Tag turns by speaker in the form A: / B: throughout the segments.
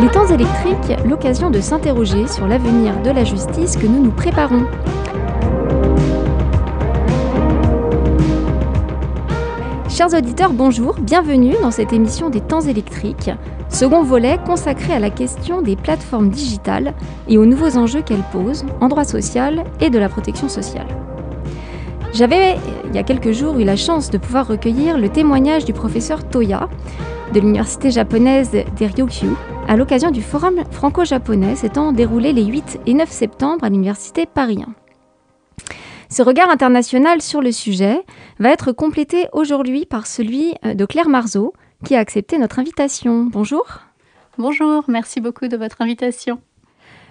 A: Les temps électriques, l'occasion de s'interroger sur l'avenir de la justice que nous nous préparons. Chers auditeurs, bonjour, bienvenue dans cette émission des temps électriques, second volet consacré à la question des plateformes digitales et aux nouveaux enjeux qu'elles posent en droit social et de la protection sociale. J'avais, il y a quelques jours, eu la chance de pouvoir recueillir le témoignage du professeur Toya de l'université japonaise d'Eryokyu à l'occasion du forum franco-japonais s'étant déroulé les 8 et 9 septembre à l'université Paris 1. Ce regard international sur le sujet va être complété aujourd'hui par celui euh, de Claire Marceau, qui a accepté notre invitation. Bonjour.
B: Bonjour, merci beaucoup de votre invitation.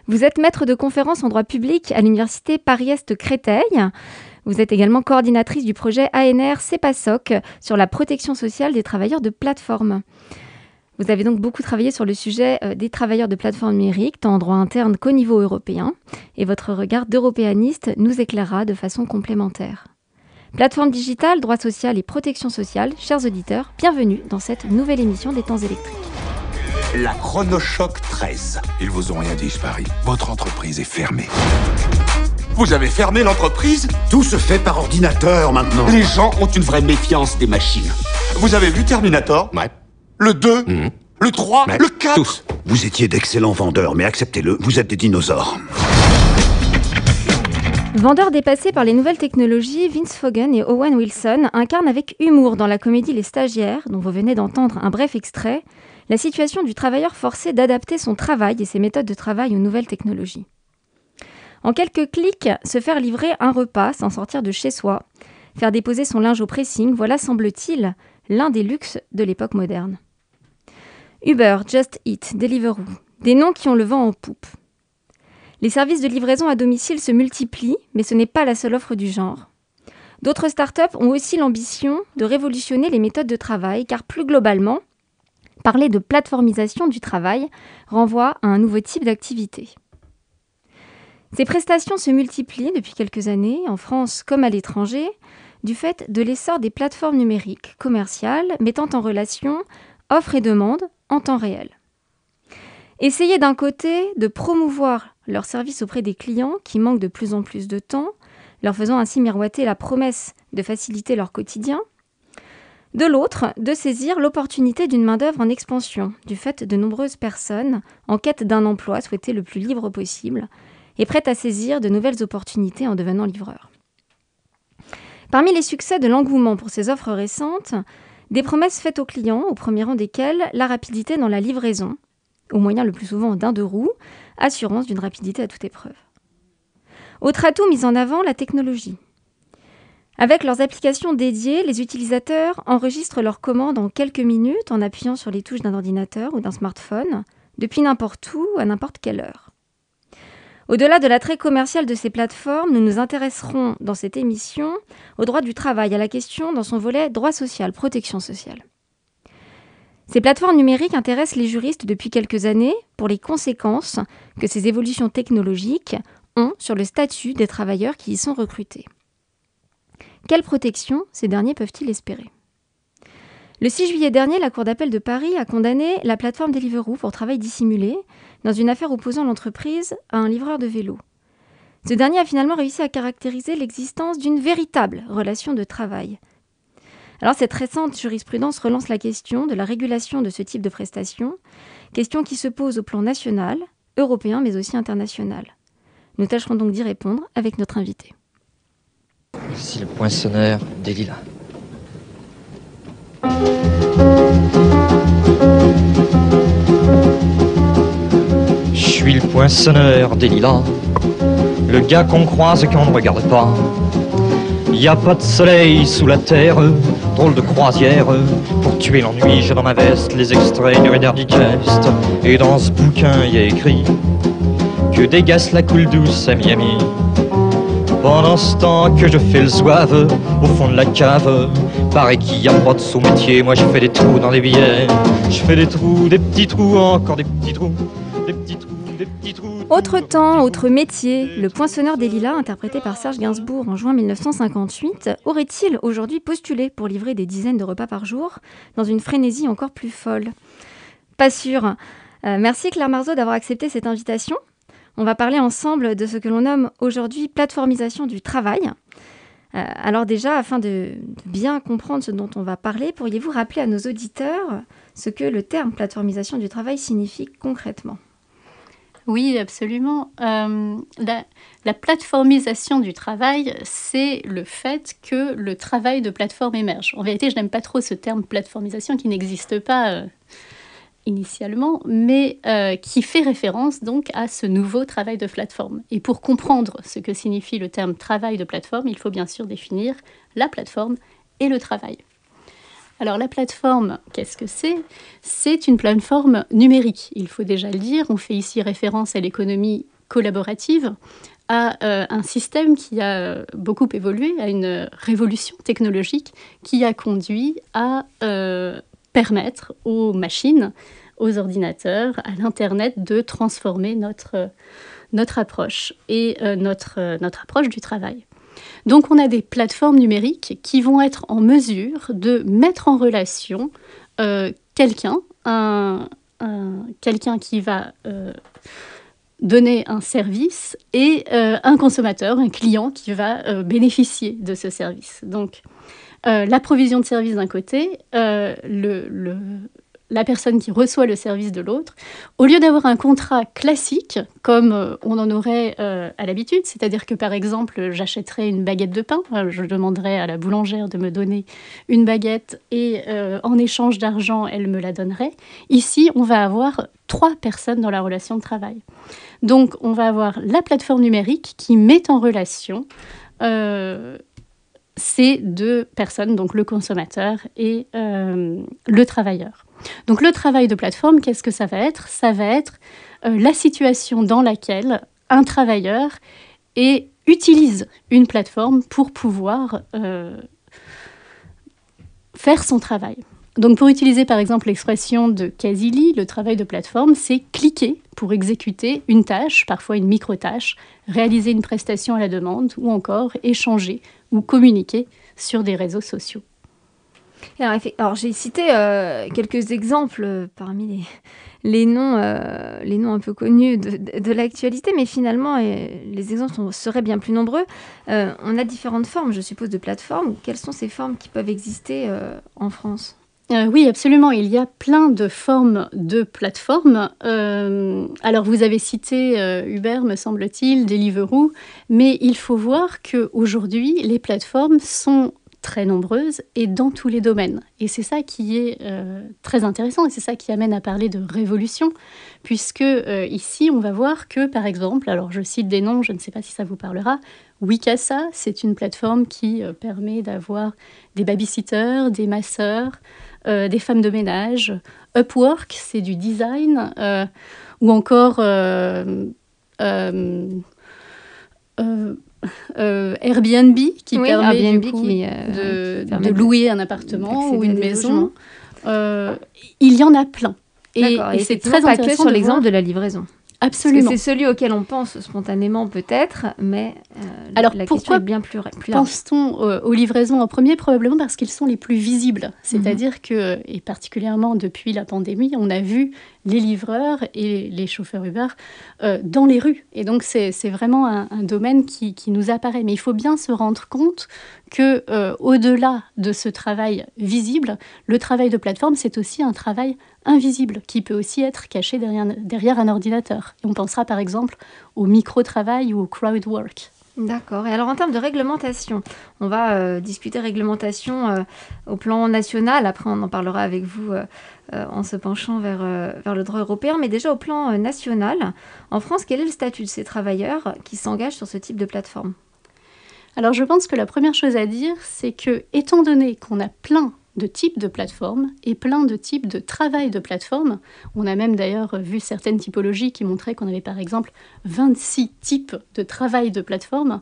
A: Vous êtes maître de conférence en droit public à l'université Paris-Est Créteil. Vous êtes également coordinatrice du projet ANR CEPASOC sur la protection sociale des travailleurs de plateforme. Vous avez donc beaucoup travaillé sur le sujet euh, des travailleurs de plateforme numérique, tant en droit interne qu'au niveau européen, et votre regard d'européaniste nous éclairera de façon complémentaire. Plateforme digitale, droit social et protection sociale, chers auditeurs, bienvenue dans cette nouvelle émission des temps électriques.
C: La Chronochoc 13.
D: Ils vous ont rien dit, je parie. Votre entreprise est fermée.
C: Vous avez fermé l'entreprise?
E: Tout se fait par ordinateur maintenant.
C: Les gens ont une vraie méfiance des machines. Vous avez vu Terminator?
D: Ouais.
C: Le 2
D: Mhm.
C: Le 3
D: Ouais.
C: Le 4
D: Tous.
E: Vous étiez d'excellents vendeurs, mais acceptez-le, vous êtes des dinosaures.
A: Vendeurs dépassés par les nouvelles technologies, Vince Fogan et Owen Wilson incarnent avec humour dans la comédie Les Stagiaires, dont vous venez d'entendre un bref extrait, la situation du travailleur forcé d'adapter son travail et ses méthodes de travail aux nouvelles technologies. En quelques clics, se faire livrer un repas sans sortir de chez soi, faire déposer son linge au pressing, voilà, semble-t-il, l'un des luxes de l'époque moderne. Uber, Just Eat, Deliveroo, des noms qui ont le vent en poupe. Les services de livraison à domicile se multiplient, mais ce n'est pas la seule offre du genre. D'autres startups ont aussi l'ambition de révolutionner les méthodes de travail, car plus globalement, parler de plateformisation du travail renvoie à un nouveau type d'activité. Ces prestations se multiplient depuis quelques années, en France comme à l'étranger, du fait de l'essor des plateformes numériques commerciales mettant en relation offre et demande en temps réel. Essayer d'un côté de promouvoir leurs services auprès des clients qui manquent de plus en plus de temps, leur faisant ainsi miroiter la promesse de faciliter leur quotidien. De l'autre, de saisir l'opportunité d'une main-d'œuvre en expansion, du fait de nombreuses personnes en quête d'un emploi souhaité le plus libre possible et prêtes à saisir de nouvelles opportunités en devenant livreurs. Parmi les succès de l'engouement pour ces offres récentes, des promesses faites aux clients, au premier rang desquelles la rapidité dans la livraison, au moyen le plus souvent d'un deux roues, assurance d'une rapidité à toute épreuve. Autre atout mis en avant, la technologie. Avec leurs applications dédiées, les utilisateurs enregistrent leurs commandes en quelques minutes en appuyant sur les touches d'un ordinateur ou d'un smartphone, depuis n'importe où, à n'importe quelle heure. Au-delà de l'attrait commercial de ces plateformes, nous nous intéresserons dans cette émission au droit du travail, à la question dans son volet droit social, protection sociale. Ces plateformes numériques intéressent les juristes depuis quelques années pour les conséquences que ces évolutions technologiques ont sur le statut des travailleurs qui y sont recrutés. Quelle protection ces derniers peuvent-ils espérer? Le 6 juillet dernier, la Cour d'appel de Paris a condamné la plateforme Deliveroo pour travail dissimulé dans une affaire opposant l'entreprise à un livreur de vélo. Ce dernier a finalement réussi à caractériser l'existence d'une véritable relation de travail. Alors cette récente jurisprudence relance la question de la régulation de ce type de prestations, question qui se pose au plan national, européen mais aussi international. Nous tâcherons donc d'y répondre avec notre invité.
F: Ici le poinçonneur des suis le poinçonneur des lilas, le gars qu'on croise et qu'on ne regarde pas. Y a pas de soleil sous la terre, drôle de croisière. Pour tuer l'ennui, j'ai dans ma veste les extraits du Reader Digest. Et dans ce bouquin, y a écrit que dégasse la coule douce à Miami. Pendant ce temps que je fais le zouave au fond de la cave, paraît qu'il y a pas de sous-métier. Moi, je fais des trous dans les billets. Je fais des trous, des petits trous, encore des petits trous, des petits trous.
A: Autre temps, autre métier, le poinçonneur des lilas, interprété par Serge Gainsbourg en juin 1958, aurait-il aujourd'hui postulé pour livrer des dizaines de repas par jour dans une frénésie encore plus folle? Pas sûr. merci Claire Marceau d'avoir accepté cette invitation. On va parler ensemble de ce que l'on nomme aujourd'hui plateformisation du travail. alors déjà, afin de, bien comprendre ce dont on va parler, pourriez-vous rappeler à nos auditeurs ce que le terme plateformisation du travail signifie concrètement?
B: Oui, absolument. Euh, la, plateformisation du travail, c'est le fait que le travail de plateforme émerge. En vérité, je n'aime pas trop ce terme plateformisation qui n'existe pas euh, initialement, mais euh, qui fait référence donc à ce nouveau travail de plateforme. Et pour comprendre ce que signifie le terme travail de plateforme, il faut bien sûr définir la plateforme et le travail. Alors la plateforme, qu'est-ce que c'est? C'est une plateforme numérique, il faut déjà le dire. On fait ici référence à l'économie collaborative, à euh, un système qui a euh, beaucoup évolué, à une révolution technologique qui a conduit à euh, permettre aux machines, aux ordinateurs, à l'Internet de transformer notre, approche et notre approche du travail. Donc on a des plateformes numériques qui vont être en mesure de mettre en relation euh, quelqu'un, quelqu'un qui va euh, donner un service et euh, un consommateur, un client qui va bénéficier de ce service. Donc la provision de service d'un côté, le, la personne qui reçoit le service de l'autre, au lieu d'avoir un contrat classique, comme euh, on en aurait euh, à l'habitude, c'est-à-dire que par exemple, j'achèterais une baguette de pain, euh, je demanderais à la boulangère de me donner une baguette et en échange d'argent, elle me la donnerait. Ici, on va avoir trois personnes dans la relation de travail. Donc, on va avoir la plateforme numérique qui met en relation ces deux personnes, donc le consommateur et le travailleur. Donc le travail de plateforme, qu'est-ce que ça va être? Ça va être euh, la situation dans laquelle un travailleur utilise une plateforme pour pouvoir euh, faire son travail. Donc pour utiliser par exemple l'expression de Casili, le travail de plateforme, c'est cliquer pour exécuter une tâche, parfois une micro-tâche, réaliser une prestation à la demande ou encore échanger ou communiquer sur des réseaux sociaux.
A: Alors, j'ai cité euh, quelques exemples euh, parmi les, noms, euh, les noms un peu connus de, l'actualité, mais finalement, les exemples seraient bien plus nombreux. on a différentes formes, je suppose, de plateformes. Quelles sont ces formes qui peuvent exister en France?
B: Oui, absolument. Il y a plein de formes de plateformes. alors, vous avez cité Uber, me semble-t-il, Deliveroo, mais il faut voir qu'aujourd'hui, les plateformes sont très nombreuses et dans tous les domaines. Et c'est ça qui est euh, très intéressant et c'est ça qui amène à parler de révolution, puisque euh, ici on va voir que par exemple, alors je cite des noms, je ne sais pas si ça vous parlera, Wikasa, c'est une plateforme qui euh, permet d'avoir des babysitters, des masseurs, des femmes de ménage. Upwork, c'est du design, ou encore Airbnb qui permet du coup, euh, de, louer un appartement ou une maison. Euh, il y en a plein.
A: Et, et c'est très intéressant sur l'exemple de la livraison.
B: Absolument.
A: C'est celui auquel on pense spontanément peut-être, mais euh,
B: Alors, la question est bien plus, plus pense-t-on euh, aux livraisons en premier? Probablement parce qu'ils sont les plus visibles. C'est-à-dire mhm. que, et particulièrement depuis la pandémie, on a vu les livreurs et les chauffeurs Uber euh, dans les rues. Et donc c'est vraiment un, un domaine qui, qui, nous apparaît. Mais il faut bien se rendre compte que au-delà de ce travail visible, le travail de plateforme, c'est aussi un travail invisible qui peut aussi être caché derrière, derrière un ordinateur. on pensera par exemple au micro-travail ou au crowd work.
A: D'accord. Et alors en termes de réglementation, on va euh, discuter réglementation euh, au plan national. Après, on en parlera avec vous euh, en se penchant vers, vers le droit européen. Mais déjà au plan national, en France, quel est le statut de ces travailleurs qui s'engagent sur ce type de plateforme?
B: Alors je pense que la première chose à dire, c'est que étant donné qu'on a plein de types de plateformes et plein de types de travail de plateforme. On a même d'ailleurs vu certaines typologies qui montraient qu'on avait par exemple 26 types de travail de plateforme.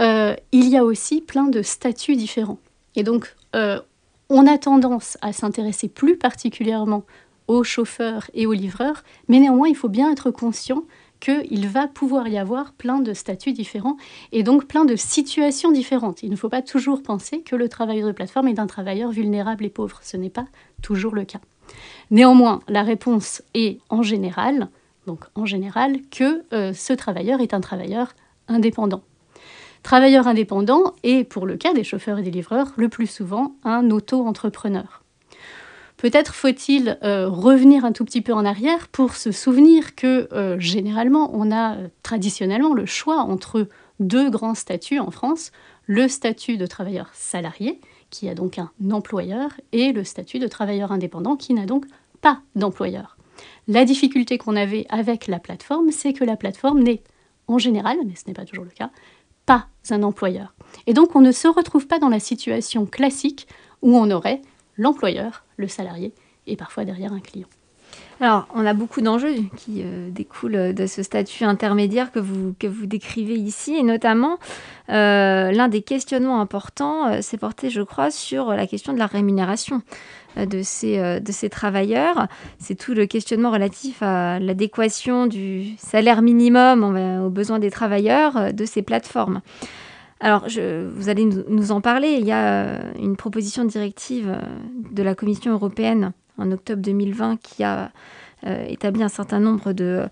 B: Euh, il y a aussi plein de statuts différents. Et donc, euh, on a tendance à s'intéresser plus particulièrement aux chauffeurs et aux livreurs, mais néanmoins, il faut bien être conscient qu'il va pouvoir y avoir plein de statuts différents et donc plein de situations différentes. Il ne faut pas toujours penser que le travailleur de plateforme est un travailleur vulnérable et pauvre. Ce n'est pas toujours le cas. Néanmoins, la réponse est en général, donc en général, que euh, ce travailleur est un travailleur indépendant. Travailleur indépendant et, pour le cas des chauffeurs et des livreurs, le plus souvent un auto-entrepreneur. Peut-être faut-il euh, revenir un tout petit peu en arrière pour se souvenir que euh, généralement, on a traditionnellement le choix entre deux grands statuts en France, le statut de travailleur salarié, qui a donc un employeur, et le statut de travailleur indépendant, qui n'a donc pas d'employeur. La difficulté qu'on avait avec la plateforme, c'est que la plateforme n'est, en général, mais ce n'est pas toujours le cas, pas un employeur. Et donc on ne se retrouve pas dans la situation classique où on aurait l'employeur, le salarié et parfois derrière un client.
A: Alors, on a beaucoup d'enjeux qui euh, découlent de ce statut intermédiaire que vous, que vous décrivez ici, et notamment euh, l'un des questionnements importants euh, s'est porté, je crois, sur la question de la rémunération de ces, de ces travailleurs. C'est tout le questionnement relatif à l'adéquation du salaire minimum aux besoins des travailleurs de ces plateformes. Alors, je, vous allez nous, en parler. Il y a une proposition directive de la Commission européenne en octobre 2020 qui a euh, établi un certain nombre de,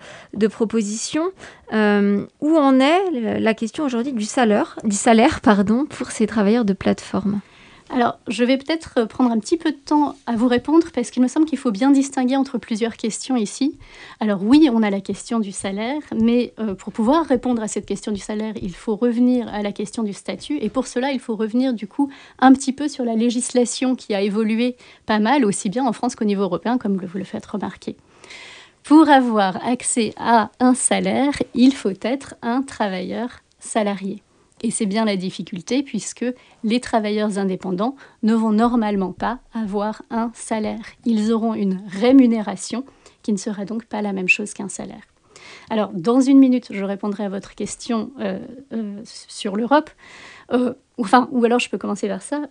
A: propositions. Euh, où en est la question aujourd'hui du salaire, du salaire pour ces travailleurs de plateforme?
B: Alors, je vais peut-être prendre un petit peu de temps à vous répondre parce qu'il me semble qu'il faut bien distinguer entre plusieurs questions ici. Alors oui, on a la question du salaire, mais euh, pour pouvoir répondre à cette question du salaire, il faut revenir à la question du statut. Et pour cela, il faut revenir du coup un petit peu sur la législation qui a évolué pas mal, aussi bien en France qu'au niveau européen, comme vous le faites remarquer. Pour avoir accès à un salaire, il faut être un travailleur salarié. Et c'est bien la difficulté puisque les travailleurs indépendants ne vont normalement pas avoir un salaire. Ils auront une rémunération qui ne sera donc pas la même chose qu'un salaire. Alors, dans une minute, je répondrai à votre question euh, euh, sur l'Europe. Euh, enfin, ou alors je peux commencer vers ça.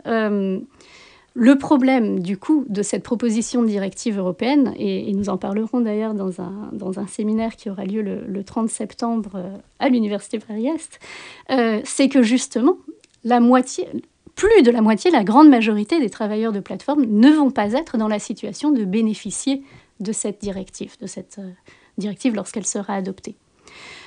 B: Le problème, du coup, de cette proposition de directive européenne, et, nous en parlerons d'ailleurs dans un, dans un, séminaire qui aura lieu le, 30 septembre euh, à l'Université Paris-Est, euh, c'est que justement, la moitié, plus de la moitié, la grande majorité des travailleurs de plateforme ne vont pas être dans la situation de bénéficier de cette directive, de cette euh, directive lorsqu'elle sera adoptée.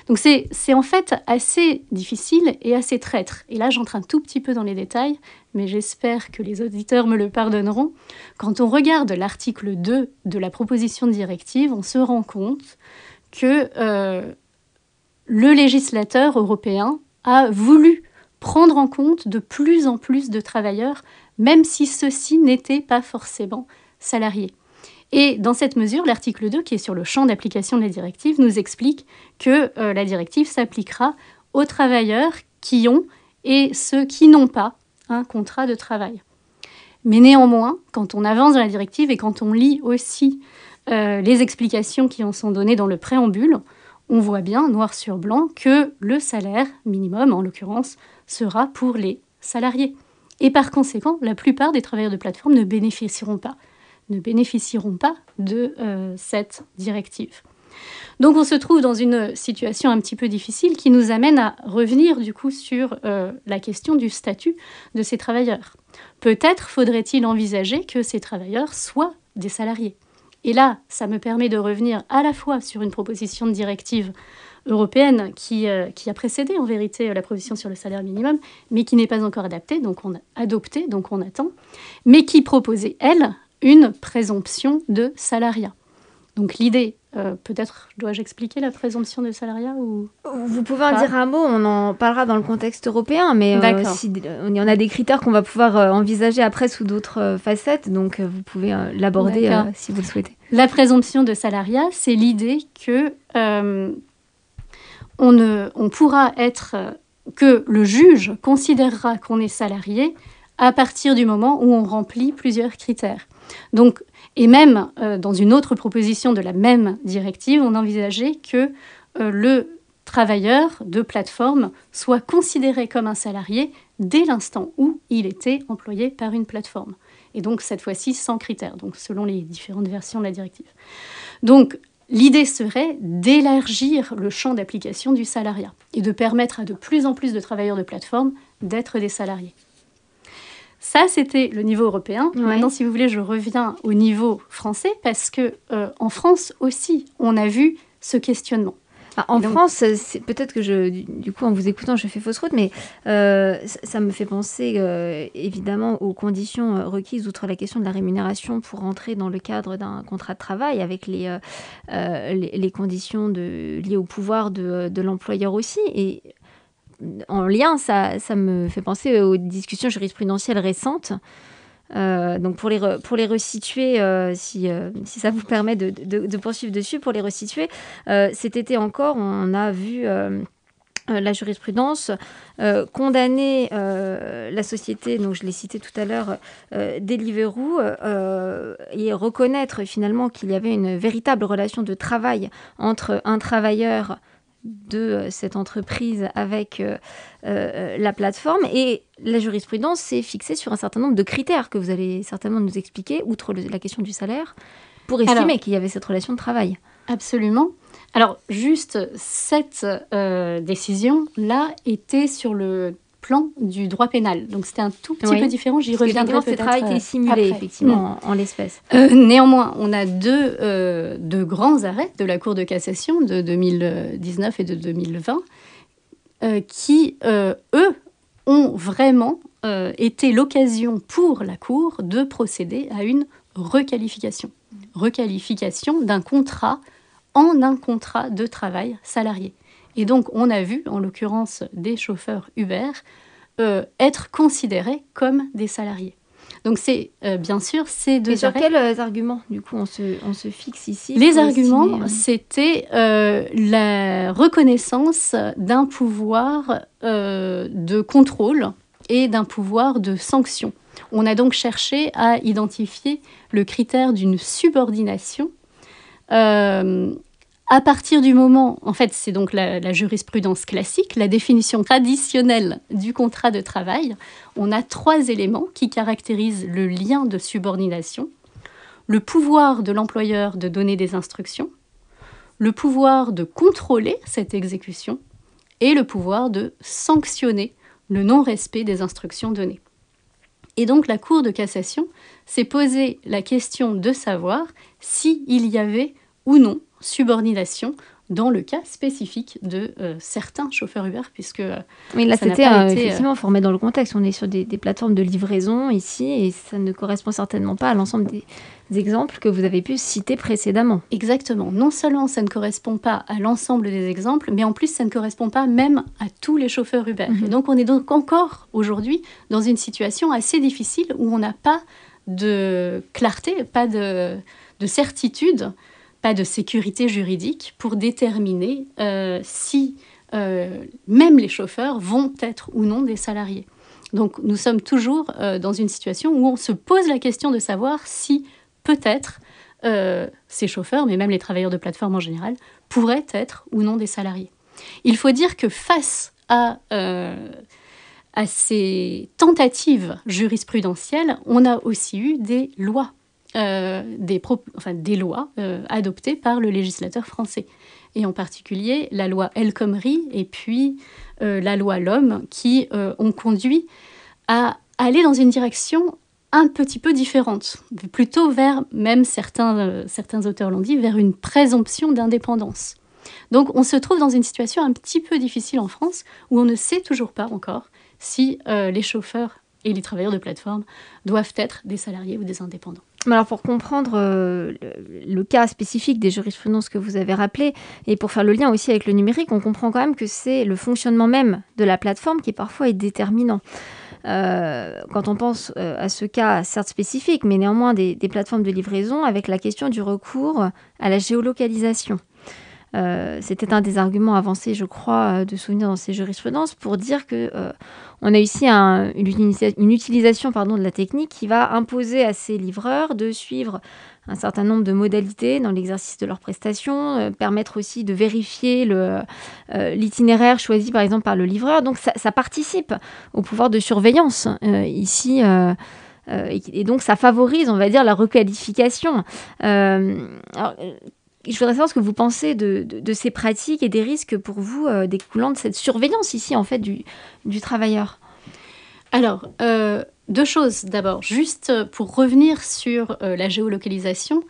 B: Donc c'est en fait assez difficile et assez traître. Et là, j'entre un tout petit peu dans les détails, mais j'espère que les auditeurs me le pardonneront. Quand on regarde l'article 2 de la proposition de directive, on se rend compte que euh, le législateur européen a voulu prendre en compte de plus en plus de travailleurs, même si ceux-ci n'étaient pas forcément salariés. Et dans cette mesure, l'article 2, qui est sur le champ d'application de la directive, nous explique que euh, la directive s'appliquera aux travailleurs qui ont et ceux qui n'ont pas un contrat de travail. Mais néanmoins, quand on avance dans la directive et quand on lit aussi euh, les explications qui en sont données dans le préambule, on voit bien, noir sur blanc, que le salaire minimum, en l'occurrence, sera pour les salariés. Et par conséquent, la plupart des travailleurs de plateforme ne bénéficieront pas ne bénéficieront pas de euh, cette directive. Donc on se trouve dans une situation un petit peu difficile qui nous amène à revenir du coup sur euh, la question du statut de ces travailleurs. Peut-être faudrait-il envisager que ces travailleurs soient des salariés. Et là, ça me permet de revenir à la fois sur une proposition de directive européenne qui, euh, a précédé en vérité la proposition sur le salaire minimum, mais qui n'est pas encore adaptée, donc on a adopté, donc on attend, mais qui proposait, elle, une présomption de salariat. Donc l'idée, euh, peut-être dois-je expliquer la présomption de salariat ou
A: Vous pouvez en dire un mot, on en parlera dans le contexte européen, mais euh, si, on a des critères qu'on va pouvoir euh, envisager après sous d'autres facettes, donc vous pouvez l'aborder si vous le souhaitez.
B: La présomption de salariat, c'est l'idée que on, ne, on pourra être, que le juge considérera qu'on est salarié à partir du moment où on remplit plusieurs critères. Et même euh, dans une autre proposition de la même directive, on envisageait que euh, le travailleur de plateforme soit considéré comme un salarié dès l'instant où il était employé par une plateforme. Et donc cette fois-ci sans critères, selon les différentes versions de la directive. Donc l'idée serait d'élargir le champ d'application du salariat et de permettre à de plus en plus de travailleurs de plateforme d'être des salariés. Ça, c'était le niveau européen. Maintenant, si vous voulez, je reviens au niveau français parce que en France aussi, on a vu ce questionnement.
A: Ah, en France, peut-être que je, du coup, en vous écoutant, je fais fausse route, mais euh, ça, me fait penser euh, évidemment aux conditions euh, requises, outre la question de la rémunération, pour entrer dans le cadre d'un contrat de travail, avec les, les, conditions de, liées au pouvoir de, de l'employeur aussi. Et en lien, ça, ça me fait penser aux discussions jurisprudentielles récentes. Euh, donc pour les, pour les resituer, euh, si, euh, si, ça vous permet de, de, poursuivre dessus, pour les resituer, cet été encore, on a vu la jurisprudence condamner la société, donc je l'ai cité tout à l'heure, Deliveroo, et reconnaître finalement qu'il y avait une véritable relation de travail entre un travailleur de euh, cette entreprise avec euh, euh, la plateforme. Et la jurisprudence s'est fixée sur un certain nombre de critères que vous allez certainement nous expliquer, outre la question du salaire, pour estimer qu'il y avait cette relation de travail.
B: Absolument. Alors, juste cette décision-là était sur le plan du droit pénal. Donc c'était un tout petit peu différent. J'y reviendrai peut-être.
A: travail été simulé effectivement en, l'espèce.
B: Euh, néanmoins, on a deux, euh, deux, grands arrêts de la Cour de cassation de 2019 et de 2020 euh, qui, eux, ont vraiment été l'occasion pour la Cour de procéder à une requalification. Requalification d'un contrat en un contrat de travail salarié. Et donc, on a vu, en l'occurrence des chauffeurs Uber, euh, être considérés comme des salariés. Donc c'est euh, bien sûr ces deux.
A: Et sur quels euh, arguments du coup on se, on se fixe ici
B: Les arguments, c'était la reconnaissance d'un pouvoir de contrôle et d'un pouvoir de sanction. On a donc cherché à identifier le critère d'une subordination à partir du moment, en fait, c'est donc la, jurisprudence classique, la définition traditionnelle du contrat de travail, on a trois éléments qui caractérisent le lien de subordination. Le pouvoir de l'employeur de donner des instructions, le pouvoir de contrôler cette exécution et le pouvoir de sanctionner le non-respect des instructions données. Et donc la Cour de cassation s'est posé la question de savoir s'il y avait ou non subordination dans le cas spécifique de euh, certains chauffeurs Uber, puisque
A: euh, oui, là c'était euh, effectivement formé dans le contexte. On est sur des, plateformes de livraison ici, et ça ne correspond certainement pas à l'ensemble des, exemples que vous avez pu citer précédemment.
B: Exactement. Non seulement ça ne correspond pas à l'ensemble des exemples, mais en plus ça ne correspond pas même à tous les chauffeurs Uber. Mhm. Et donc on est donc encore aujourd'hui dans une situation assez difficile où on n'a pas de clarté, pas de, de certitude de sécurité juridique pour déterminer euh, si euh, même les chauffeurs vont être ou non des salariés. Donc nous sommes toujours euh, dans une situation où on se pose la question de savoir si peut-être ces chauffeurs, mais même les travailleurs de plateforme en général, pourraient être ou non des salariés. Il faut dire que face à ces tentatives jurisprudentielles, on a aussi eu des lois euh, des, lois euh, adoptées par le législateur français. Et en particulier la loi El Khomri et puis euh, la loi L'Homme qui ont conduit à aller dans une direction un petit peu différente, plutôt vers, même certains, certains auteurs l'ont dit, vers une présomption d'indépendance. Donc on se trouve dans une situation un petit peu difficile en France où on ne sait toujours pas encore si les chauffeurs et les travailleurs de plateforme doivent être des salariés ou des indépendants.
A: Alors pour comprendre euh, le, cas spécifique des jurisprudences que vous avez rappelé et pour faire le lien aussi avec le numérique, on comprend quand même que c'est le fonctionnement même de la plateforme qui parfois est déterminant. Euh, quand on pense euh, à ce cas certes spécifique, mais néanmoins des, plateformes de livraison avec la question du recours à la géolocalisation. Euh, c'était un des arguments avancés, je crois, euh, de souvenir dans ces jurisprudences pour dire que euh, on a ici une, utilisation pardon, de la technique qui va imposer à ces livreurs de suivre un certain nombre de modalités dans l'exercice de leurs prestations, permettre aussi de vérifier l'itinéraire choisi par exemple par le livreur. Donc ça, participe au pouvoir de surveillance ici. et, donc ça favorise, on va dire, la requalification. Alors, je voudrais savoir ce que vous pensez de, ces pratiques et des risques pour vous euh, découlant de cette surveillance ici, en fait, du, travailleur.
B: Alors, euh, deux choses. D'abord, juste pour revenir sur euh, la géolocalisation,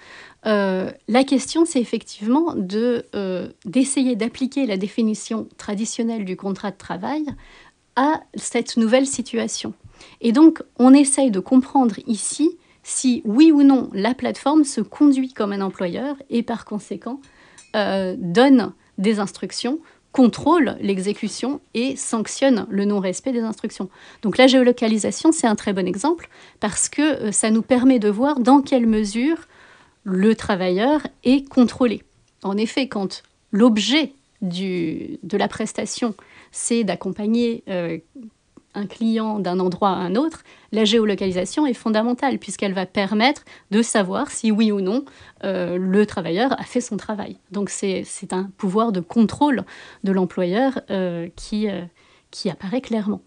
B: la question, c'est effectivement de, d'essayer d'appliquer la définition traditionnelle du contrat de travail à cette nouvelle situation. Et donc, on essaye de comprendre ici si oui ou non la plateforme se conduit comme un employeur et par conséquent donne des instructions contrôle l'exécution et sanctionne le non-respect des instructions. Donc la géolocalisation, c'est un très bon exemple parce que euh, ça nous permet de voir dans quelle mesure le travailleur est contrôlé. En effet, quand l'objet de la prestation, c'est d'accompagner euh, un client d'un endroit à un autre, la géolocalisation est fondamentale puisqu'elle va permettre de savoir si oui ou non euh, le travailleur a fait son travail. Donc c'est un pouvoir de contrôle de l'employeur euh, qui, euh, qui apparaît clairement.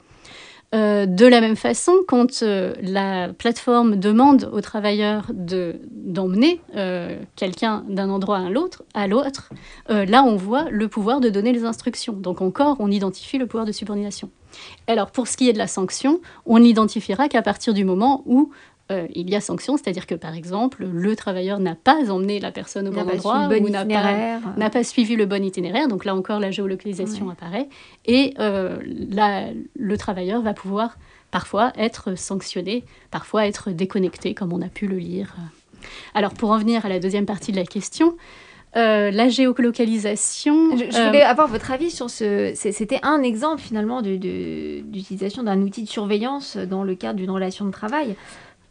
B: de la même façon, quand la plateforme demande au travailleur d'emmener quelqu'un d'un endroit à à l'autre, là on voit le pouvoir de donner les instructions. Donc encore, on identifie le pouvoir de subordination. Alors, pour ce qui est de la sanction, on n'identifiera qu'à partir du moment où euh, il y a sanction, c'est-à-dire que par exemple, le travailleur n'a pas emmené la personne au bon endroit ou n'a pas, suivi le bon itinéraire. Donc là encore, la géolocalisation apparaît et euh, le travailleur va pouvoir parfois être sanctionné, parfois être déconnecté, comme on a pu le lire. Alors pour en venir à la deuxième partie de la question, euh, la géolocalisation.
A: Je, je voulais euh, avoir votre avis sur ce. C'était un exemple finalement d'utilisation d'un outil de surveillance dans le cadre d'une relation de travail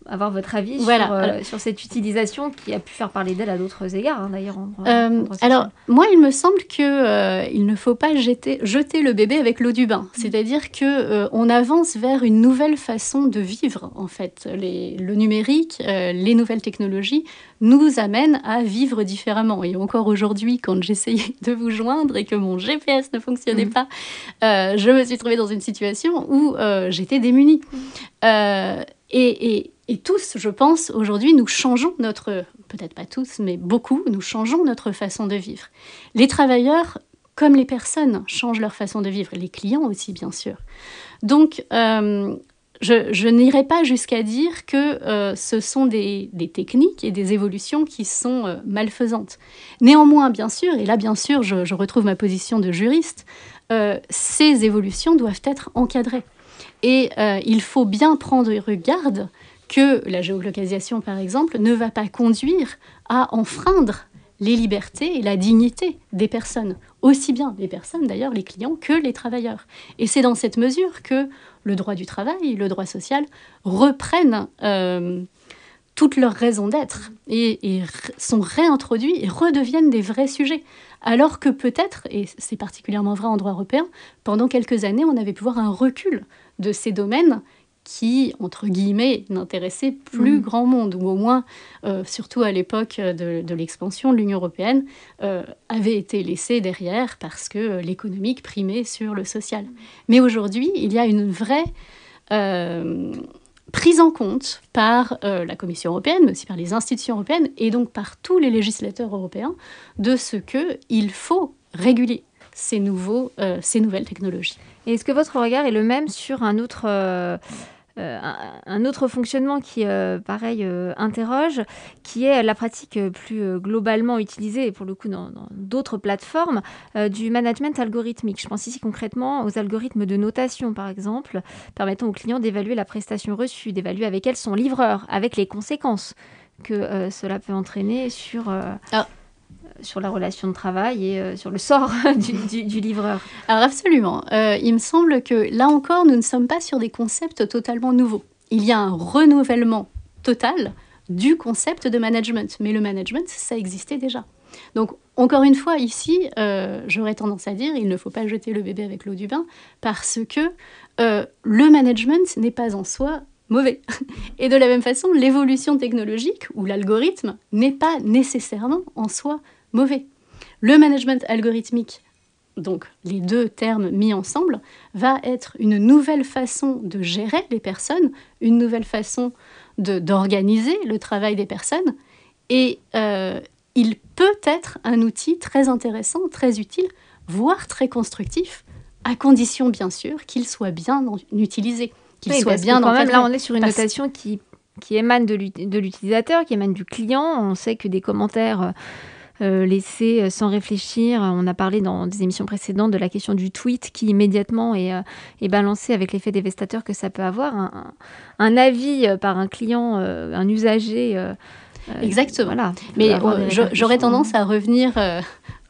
A: avoir votre avis sur, euh, sur, cette utilisation qui a pu faire parler d'elle à d'autres égards, hein, d'ailleurs.
B: Euh, alors, moi, il me semble qu'il euh, il ne faut pas jeter, jeter le bébé avec l'eau du bain. Mm. C'est-à-dire que on avance vers une nouvelle façon de vivre, en fait. Les, le numérique, les nouvelles technologies nous amènent à vivre différemment. Et encore aujourd'hui, quand j'essayais de vous joindre et que mon GPS ne fonctionnait mm. pas, je me suis trouvée dans une situation où j'étais démunie. Mm. et, et tous, je pense, aujourd'hui, nous changeons notre, peut-être pas tous, mais beaucoup, nous changeons notre façon de vivre. Les travailleurs, comme les personnes, changent leur façon de vivre, les clients aussi, bien sûr. Donc, euh, je, n'irai pas jusqu'à dire que euh, ce sont des, techniques et des évolutions qui sont euh, malfaisantes. Néanmoins, bien sûr, et là, bien sûr, je, je retrouve ma position de juriste, ces évolutions doivent être encadrées. Et il faut bien prendre garde que la géolocalisation, par exemple, ne va pas conduire à enfreindre les libertés et la dignité des personnes, aussi bien les personnes d'ailleurs, les clients, que les travailleurs. Et c'est dans cette mesure que le droit du travail, le droit social reprennent euh, toutes leurs raisons d'être et, sont réintroduits et redeviennent des vrais sujets. Alors que peut-être, et c'est particulièrement vrai en droit européen, pendant quelques années, on avait pu voir un recul de ces domaines qui, entre guillemets, n'intéressait plus mm. grand monde, ou au moins, euh, surtout à l'époque de, l'expansion de l'Union européenne, euh, avait été laissé derrière parce que euh, l'économique primait sur le social. Mais aujourd'hui, il y a une vraie prise en compte par la Commission européenne, mais aussi par les institutions européennes, et donc par tous les législateurs européens, de ce qu'il faut réguler ces, nouveaux, ces nouvelles technologies.
A: Est-ce que votre regard est le même sur un autre euh, un, autre fonctionnement qui, euh, pareil, euh, interroge, qui est la pratique plus globalement utilisée, pour le coup dans d'autres plateformes, du management algorithmique. Je pense ici concrètement aux algorithmes de notation, par exemple, permettant aux clients d'évaluer la prestation reçue, d'évaluer avec elle son livreur, avec les conséquences que cela peut entraîner sur... Ah sur la relation de travail et euh, sur le sort du, livreur.
B: Alors absolument. Euh, il me semble que là encore, nous ne sommes pas sur des concepts totalement nouveaux. Il y a un renouvellement total du concept de management. Mais le management, ça existait déjà. Donc, encore une fois, ici, euh, j'aurais tendance à dire, il ne faut pas jeter le bébé avec l'eau du bain, parce que le management n'est pas en soi mauvais. Et de la même façon, l'évolution technologique ou l'algorithme n'est pas nécessairement en soi mauvais. Le management algorithmique, donc les deux termes mis ensemble, va être une nouvelle façon de gérer les personnes, une nouvelle façon d'organiser le travail des personnes, et euh, il peut être un outil très intéressant, très utile, voire très constructif, à condition bien sûr qu'il soit bien utilisé. qu'il soit bien
A: quand même là on est sur une notation qui qui émane de l'utilisateur, qui émane du client. On sait que des commentaires euh, laissés euh, sans réfléchir, on a parlé dans des émissions précédentes de la question du tweet qui immédiatement est, euh, est balancé avec l'effet dévastateur que ça peut avoir. Un, avis par un client, un usager.
B: Exactement. Voilà, Mais j'aurais tendance à revenir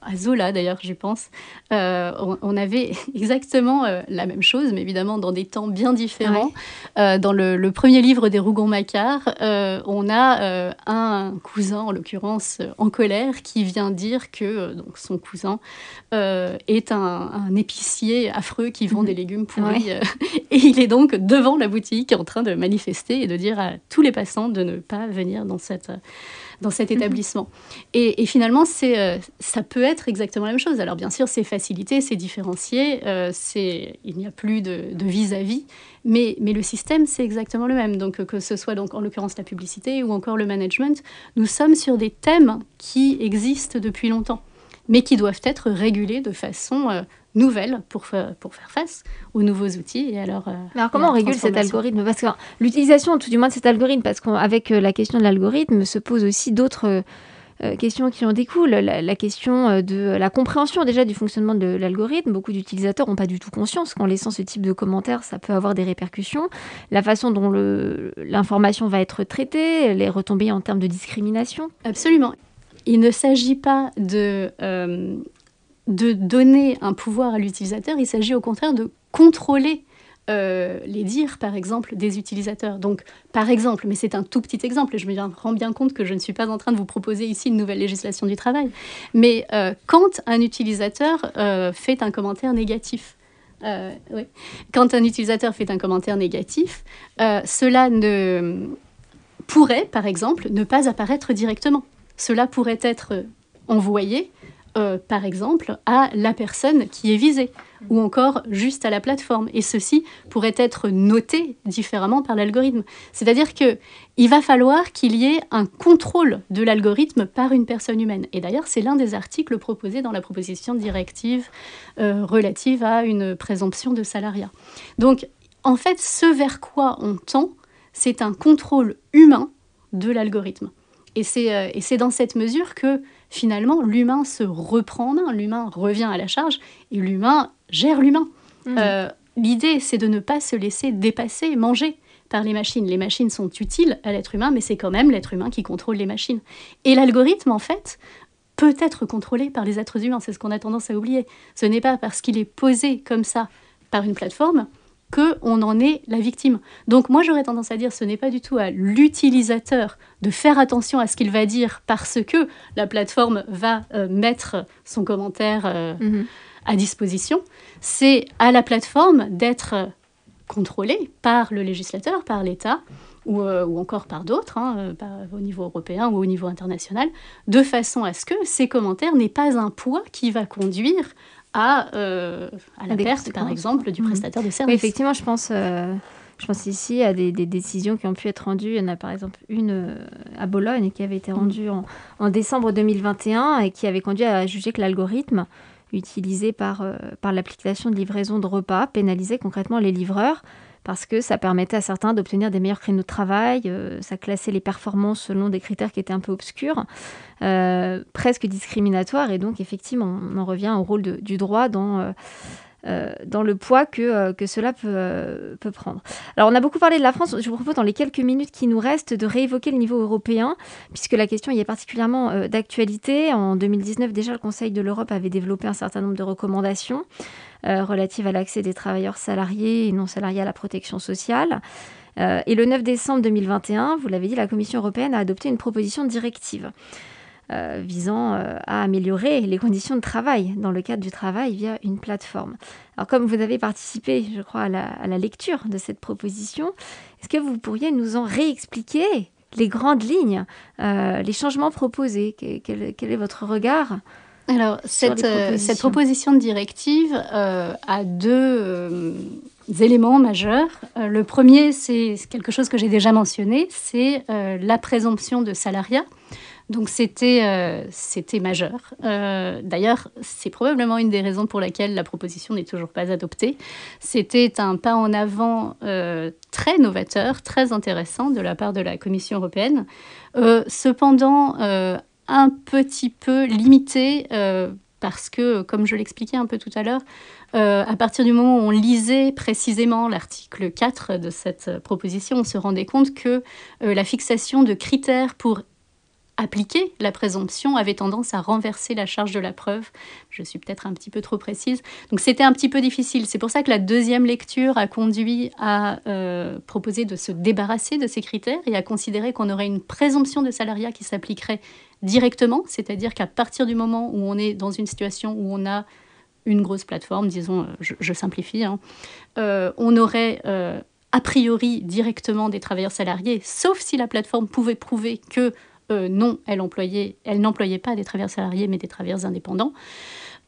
B: à Zola d'ailleurs, j'y pense, euh, on, avait exactement euh, la même chose, mais évidemment dans des temps bien différents. Euh, dans le, premier livre des Rougon-Macquart, on a un cousin, en l'occurrence en colère, qui vient dire que donc, son cousin est un, épicier affreux qui vend mhm. des légumes pourris. et il est donc devant la boutique en train de manifester et de dire à tous les passants de ne pas venir dans cette dans cet mhm. établissement. Et, finalement, c'est, euh, ça peut être exactement la même chose. Alors bien sûr, c'est facilité, c'est différencié, euh, c'est, il n'y a plus de, vis-à-vis, mais, mais le système, c'est exactement le même. Donc que ce soit donc en l'occurrence la publicité ou encore le management, nous sommes sur des thèmes qui existent depuis longtemps mais qui doivent être régulés de façon euh, nouvelles pour, pour faire face aux nouveaux outils. Et alors, euh,
A: alors comment on régule cet algorithme? Parce que l'utilisation, tout du moins, de cet algorithme, parce qu'avec euh, la question de l'algorithme, se posent aussi d'autres questions qui en découlent. La, question de la compréhension déjà du fonctionnement de l'algorithme. Beaucoup d'utilisateurs n'ont pas du tout conscience qu'en laissant ce type de commentaires, ça peut avoir des répercussions. La façon dont l'information va être traitée, les retombées en termes de discrimination.
B: Absolument. Il ne s'agit pas de de donner un pouvoir à l'utilisateur, il s'agit au contraire de contrôler euh, les dires, par exemple, des utilisateurs. Donc, par exemple, mais c'est un tout petit exemple, et je me rends bien compte que je ne suis pas en train de vous proposer ici une nouvelle législation du travail, mais euh, quand un utilisateur euh, fait un commentaire négatif. Quand un utilisateur fait un commentaire négatif, cela ne pourrait, par exemple, ne pas apparaître directement. Cela pourrait être envoyé euh, par exemple, à la personne qui est visée ou encore juste à la plateforme. Et ceci pourrait être noté différemment par l'algorithme. C'est-à-dire qu'il va falloir qu'il y ait un contrôle de l'algorithme par une personne humaine. Et d'ailleurs, c'est l'un des articles proposés dans la proposition directive euh, relative à une présomption de salariat. Donc, en fait, ce vers quoi on tend, c'est un contrôle humain de l'algorithme. Et c'est euh, dans cette mesure que finalement, l'humain se reprend en main, l'humain revient à la charge et l'humain gère l'humain. Mhm. Euh, l'idée, c'est de ne pas se laisser dépasser, manger par les machines. Les machines sont utiles à l'être humain, mais c'est quand même l'être humain qui contrôle les machines. Et l'algorithme, en fait, peut être contrôlé par les êtres humains. C'est ce qu'on a tendance à oublier. Ce n'est pas parce qu'il est posé comme ça par une plateforme qu'on en est la victime. Donc moi j'aurais tendance à dire ce n'est pas du tout à l'utilisateur de faire attention à ce qu'il va dire parce que la plateforme va euh, mettre son commentaire euh, mhm. à disposition, c'est à la plateforme d'être contrôlée par le législateur, par l'État, ou, euh, encore par d'autres, hein, au niveau européen ou au niveau international, de façon à ce que ces commentaires n'aient pas un poids qui va conduire à, euh, à la perte, par exemple, du mhm. prestataire de service.
A: effectivement, je pense, euh, je pense ici à des, décisions qui ont pu être rendues. Il y en a par exemple une euh, à Bologne qui avait été mhm. rendue en, en, décembre 2021 et qui avait conduit à juger que l'algorithme utilisé par, par l'application de livraison de repas pénalisait concrètement les livreurs parce que ça permettait à certains d'obtenir des meilleurs créneaux de travail, euh, ça classait les performances selon des critères qui étaient un peu obscurs, euh, presque discriminatoires, et donc effectivement, on en revient au rôle du droit dans... Euh, dans le poids que, que cela peut, peut, prendre. Alors, on a beaucoup parlé de la France. Je vous propose, dans les quelques minutes qui nous restent, de réévoquer le niveau européen, puisque la question y est particulièrement d'actualité. En 2019, déjà, le Conseil de l'Europe avait développé un certain nombre de recommandations. Euh, relative à l'accès des travailleurs salariés et non salariés à la protection sociale. Euh, et le 9 décembre 2021, vous l'avez dit, la Commission européenne a adopté une proposition de directive euh, visant à améliorer les conditions de travail dans le cadre du travail via une plateforme. Alors comme vous avez participé, je crois, à la, lecture de cette proposition, est-ce que vous pourriez nous en réexpliquer les grandes lignes, les changements proposés? Quel, est votre regard
B: alors, cette, euh, cette, proposition de directive euh, a deux euh, éléments majeurs. le premier, c'est quelque chose que j'ai déjà mentionné, c'est la présomption de salariat. Donc c'était euh, majeur. Euh, d'ailleurs, c'est probablement une des raisons pour laquelle la proposition n'est toujours pas adoptée. C'était un pas en avant euh, très novateur, très intéressant de la part de la Commission européenne. cependant, un petit peu limité parce que, comme je l'expliquais un peu tout à l'heure, à partir du moment où on lisait précisément l'article 4 de cette proposition, on se rendait compte que la fixation de critères pour appliquer la présomption avait tendance à renverser la charge de la preuve. Je suis peut-être un petit peu trop précise. Donc c'était un petit peu difficile. C'est pour ça que la deuxième lecture a conduit à euh, proposer de se débarrasser de ces critères et à considérer qu'on aurait une présomption de salariat qui s'appliquerait directement, c'est-à-dire qu'à partir du moment où on est dans une situation où on a une grosse plateforme, disons, euh, je, simplifie, hein, euh, on aurait a priori directement des travailleurs salariés, sauf si la plateforme pouvait prouver que euh, non, elle, n'employait pas des travailleurs salariés, mais des travailleurs indépendants.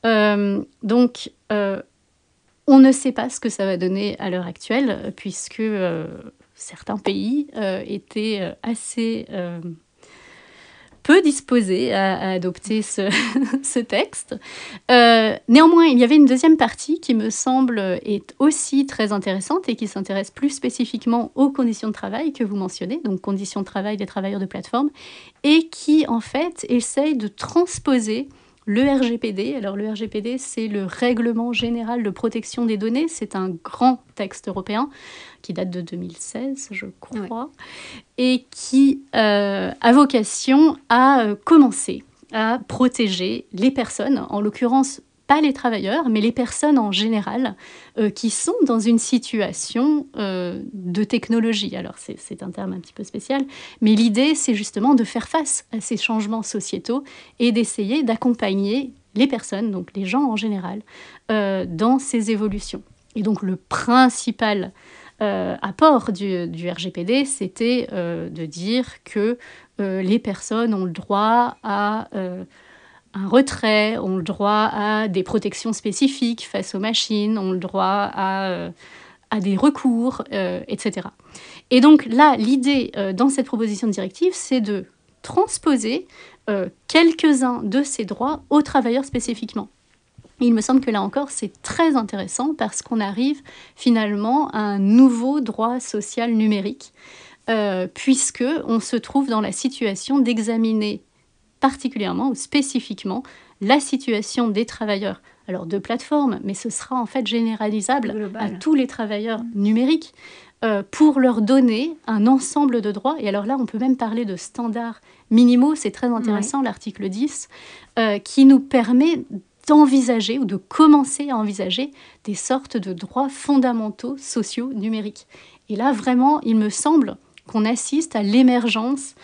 B: Euh, donc, euh, on ne sait pas ce que ça va donner à l'heure actuelle, puisque certains pays étaient assez peu disposé à, adopter ce, texte. Euh, néanmoins, il y avait une deuxième partie qui me semble est aussi très intéressante et qui s'intéresse plus spécifiquement aux conditions de travail que vous mentionnez, donc conditions de travail des travailleurs de plateforme, et qui en fait essaye de transposer le RGPD, alors le RGPD, c'est le Règlement général de protection des données. C'est un grand texte européen qui date de 2016, je crois, et qui euh, a vocation à euh, commencer à protéger les personnes, en l'occurrence pas les travailleurs, mais les personnes en général euh, qui sont dans une situation euh, de technologie. Alors c'est un terme un petit peu spécial, mais l'idée c'est justement de faire face à ces changements sociétaux et d'essayer d'accompagner les personnes, donc les gens en général, euh, dans ces évolutions. Et donc le principal apport du, du RGPD, c'était de dire que les personnes ont le droit à un retrait, ont le droit à des protections spécifiques face aux machines, ont le droit à, euh, des recours, euh, etc. Et donc là, l'idée euh, dans cette proposition de directive, c'est de transposer quelques-uns de ces droits aux travailleurs spécifiquement. il me semble que là encore, c'est très intéressant parce qu'on arrive finalement à un nouveau droit social numérique, puisque on se trouve dans la situation d'examiner particulièrement ou spécifiquement la situation des travailleurs, alors de plateforme, mais ce sera en fait généralisable à tous les travailleurs numériques euh, pour leur donner un ensemble de droits. Et alors là, on peut même parler de standards minimaux, c'est très intéressant, l'article 10, euh, qui nous permet d'envisager ou de commencer à envisager des sortes de droits fondamentaux sociaux numériques. Et là, vraiment, il me semble qu'on assiste à l'émergence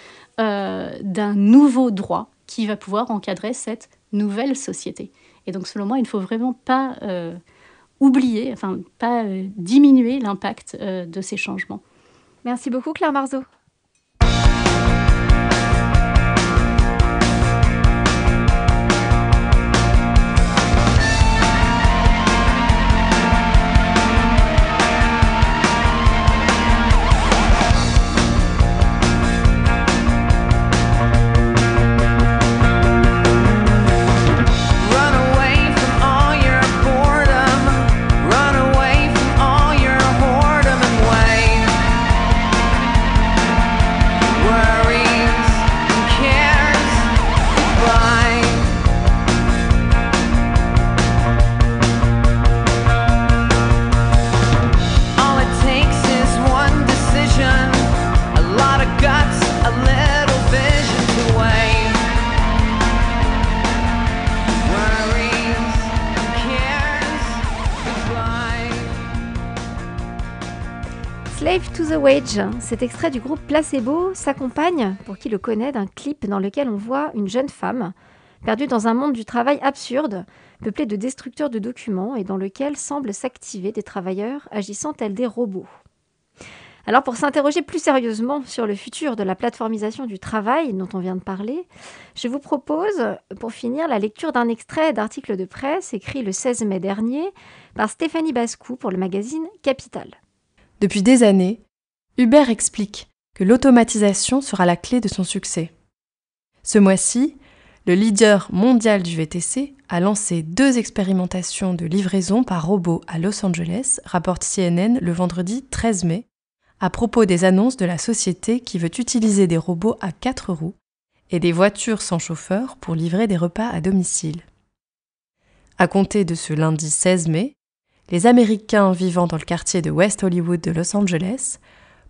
B: euh, d'un nouveau droit qui va pouvoir encadrer cette nouvelle société. Et donc, selon moi, il ne faut vraiment pas euh, oublier, enfin, pas euh, diminuer l'impact de ces changements.
A: Merci beaucoup, Claire Marceau. Wage, cet extrait du groupe Placebo s'accompagne, pour qui le connaît, d'un clip dans lequel on voit une jeune femme perdue dans un monde du travail absurde, peuplé de destructeurs de documents et dans lequel semblent s'activer des travailleurs agissant tels des robots. Alors pour s'interroger plus sérieusement sur le futur de la plateformisation du travail dont on vient de parler, je vous propose pour finir la lecture d'un extrait d'article de presse écrit le 16 mai dernier par Stéphanie Bascou pour le magazine Capital.
G: Depuis des années, Uber explique que l'automatisation sera la clé de son succès. Ce mois-ci, le leader mondial du VTC a lancé deux expérimentations de livraison par robot à Los Angeles, rapporte CNN le vendredi 13 mai, à propos des annonces de la société qui veut utiliser des robots à quatre roues et des voitures sans chauffeur pour livrer des repas à domicile. À compter de ce lundi 16 mai, les Américains vivant dans le quartier de West Hollywood de Los Angeles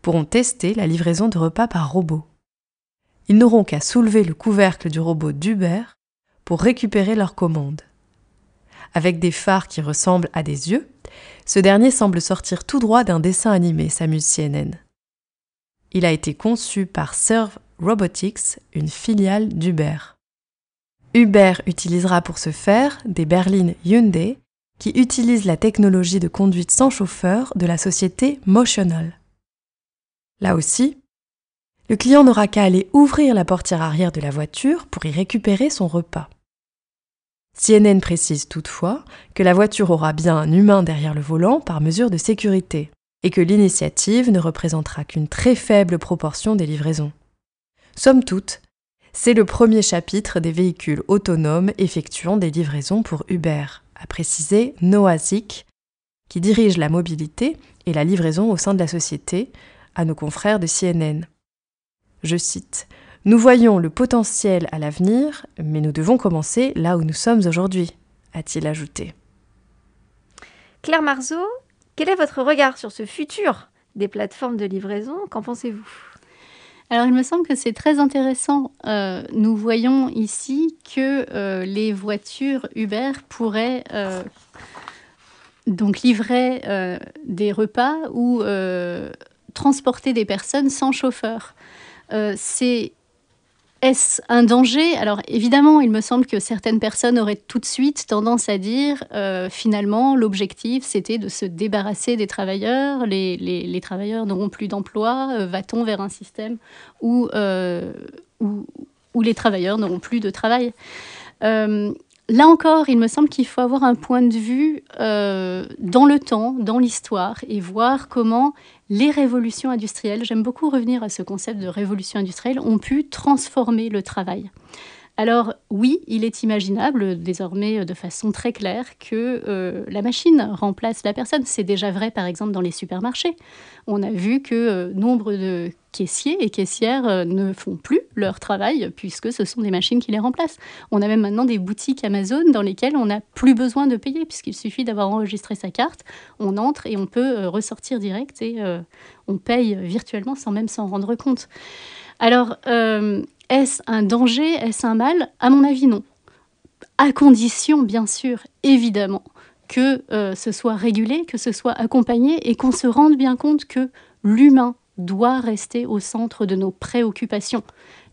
G: pourront tester la livraison de repas par robot. Ils n'auront qu'à soulever le couvercle du robot d'Uber pour récupérer leur commande. Avec des phares qui ressemblent à des yeux, ce dernier semble sortir tout droit d'un dessin animé, s'amuse CNN. Il a été conçu par Serve Robotics, une filiale d'Uber. Uber utilisera pour ce faire des berlines Hyundai qui utilisent la technologie de conduite sans chauffeur de la société Motional. Là aussi, le client n'aura qu'à aller ouvrir la portière arrière de la voiture pour y récupérer son repas. CNN précise toutefois que la voiture aura bien un humain derrière le volant par mesure de sécurité et que l'initiative ne représentera qu'une très faible proportion des livraisons. Somme toute, c'est le premier chapitre des véhicules autonomes effectuant des livraisons pour Uber, a précisé Noah Zik, qui dirige la mobilité et la livraison au sein de la société, à nos confrères de CNN. Je cite Nous voyons le potentiel à l'avenir, mais nous devons commencer là où nous sommes aujourd'hui, a-t-il ajouté.
A: Claire Marceau, quel est votre regard sur ce futur des plateformes de livraison? Qu'en pensez-vous?
B: Alors, il me semble que c'est très intéressant. Euh, nous voyons ici que euh, les voitures Uber pourraient euh, donc livrer des repas ou transporter des personnes sans chauffeur. c'est est-ce un danger? Alors évidemment, il me semble que certaines personnes auraient tout de suite tendance à dire, euh, finalement, l'objectif, c'était de se débarrasser des travailleurs, les, travailleurs n'auront plus d'emploi, euh, va-t-on vers un système euh, où, les travailleurs n'auront plus de travail? Là encore, il me semble qu'il faut avoir un point de vue dans le temps, dans l'histoire, et voir comment les révolutions industrielles, j'aime beaucoup revenir à ce concept de révolution industrielle, ont pu transformer le travail. Alors oui, il est imaginable désormais de façon très claire que euh, la machine remplace la personne. C'est déjà vrai par exemple dans les supermarchés. On a vu que euh, nombre de caissiers et caissières euh, ne font plus leur travail puisque ce sont des machines qui les remplacent. On a même maintenant des boutiques Amazon dans lesquelles on n'a plus besoin de payer puisqu'il suffit d'avoir enregistré sa carte, on entre et on peut ressortir direct et on paye virtuellement sans même s'en rendre compte. Alors, est-ce un danger? Est-ce un mal? À mon avis, non. À condition, bien sûr, évidemment, que euh, ce soit régulé, que ce soit accompagné et qu'on se rende bien compte que l'humain doit rester au centre de nos préoccupations.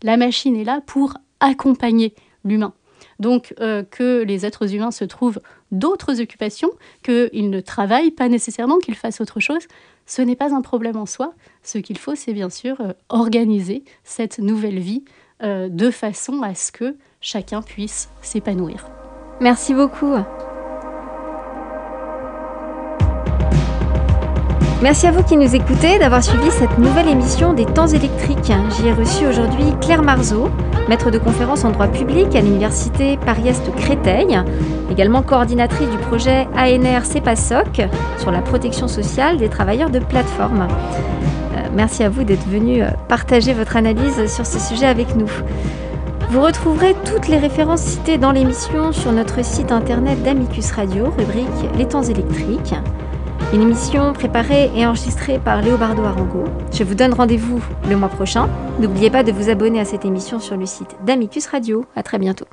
B: La machine est là pour accompagner l'humain. Donc euh, que les êtres humains se trouvent d'autres occupations, qu'ils ne travaillent pas nécessairement, qu'ils fassent autre chose, ce n'est pas un problème en soi. Ce qu'il faut, c'est bien sûr euh, organiser cette nouvelle vie euh, de façon à ce que chacun puisse s'épanouir.
A: Merci beaucoup. Merci à vous qui nous écoutez d'avoir suivi cette nouvelle émission des temps électriques. J'y ai reçu aujourd'hui Claire Marceau, maître de conférence en droit public à l'université Paris-Est Créteil, également coordinatrice du projet ANR CEPASOC sur la protection sociale des travailleurs de plateforme. Merci à vous d'être venu euh, partager votre analyse sur ce sujet avec nous. Vous retrouverez toutes les références citées dans l'émission sur notre site internet d'Amicus Radio, rubrique Les temps électriques. Une émission préparée et enregistrée par Léobardo Arango. Je vous donne rendez-vous le mois prochain. N'oubliez pas de vous abonner à cette émission sur le site d'Amicus Radio. À très bientôt.